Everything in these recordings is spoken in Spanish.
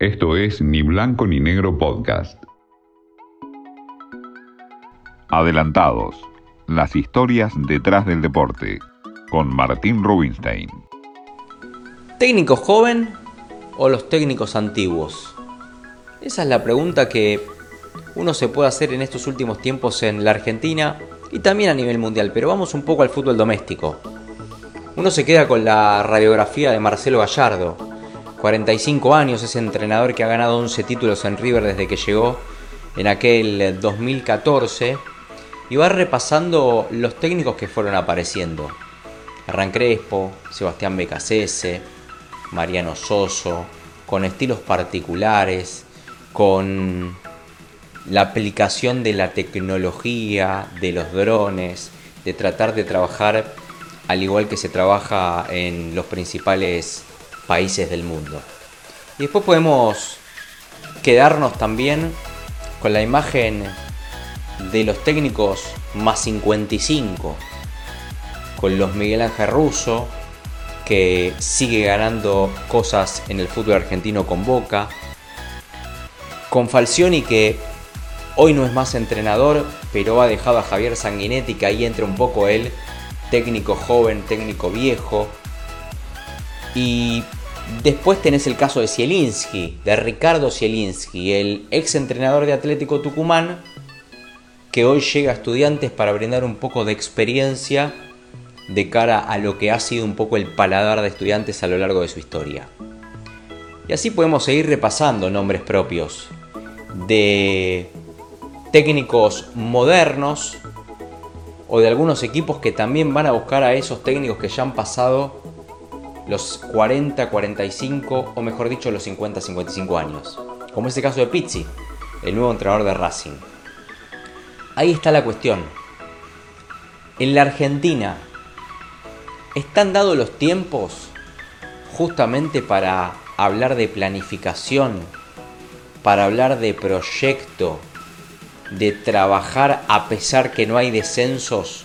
Esto es Ni Blanco ni Negro Podcast. Adelantados. Las historias detrás del deporte. Con Martín Rubinstein. ¿Técnico joven o los técnicos antiguos? Esa es la pregunta que uno se puede hacer en estos últimos tiempos en la Argentina y también a nivel mundial, pero vamos un poco al fútbol doméstico. Uno se queda con la radiografía de Marcelo Gallardo, 45 años, es entrenador que ha ganado 11 títulos en River desde que llegó en aquel 2014 y va repasando los técnicos que fueron apareciendo. Hernán Crespo, Sebastián Becasese, Mariano Soso, con estilos particulares, con la aplicación de la tecnología, de los drones, de tratar de trabajar al igual que se trabaja en los principales países del mundo. Y después podemos quedarnos también con la imagen de los técnicos más 55, con los Miguel Ángel Russo, que sigue ganando cosas en el fútbol argentino con Boca, con Falcioni que hoy no es más entrenador, pero ha dejado a Javier Sanguinetti que ahí entra un poco él, técnico joven, técnico viejo, y Después tenés el caso de Zielinski, de Ricardo Zielinski, el ex entrenador de Atlético Tucumán, que hoy llega a estudiantes para brindar un poco de experiencia de cara a lo que ha sido un poco el paladar de estudiantes a lo largo de su historia. Y así podemos seguir repasando nombres propios de técnicos modernos o de algunos equipos que también van a buscar a esos técnicos que ya han pasado los 40, 45 o mejor dicho los 50, 55 años. Como es el caso de Pizzi, el nuevo entrenador de Racing. Ahí está la cuestión. En la Argentina, ¿están dados los tiempos justamente para hablar de planificación, para hablar de proyecto, de trabajar a pesar que no hay descensos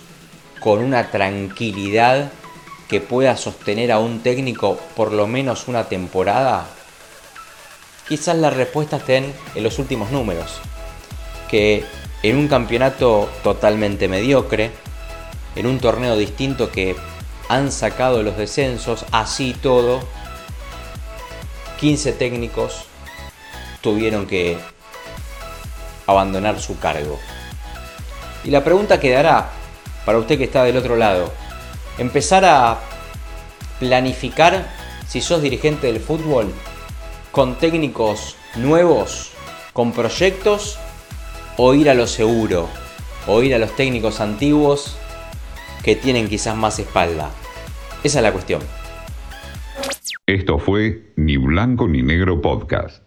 con una tranquilidad que pueda sostener a un técnico por lo menos una temporada? Quizás la respuesta estén en los últimos números, que en un campeonato totalmente mediocre, en un torneo distinto que han sacado los descensos, así todo, 15 técnicos tuvieron que abandonar su cargo. Y la pregunta quedará para usted que está del otro lado, empezar a planificar, si sos dirigente del fútbol, con técnicos nuevos, con proyectos, o ir a lo seguro, o ir a los técnicos antiguos que tienen quizás más espalda. Esa es la cuestión. Esto fue Ni Blanco ni Negro Podcast.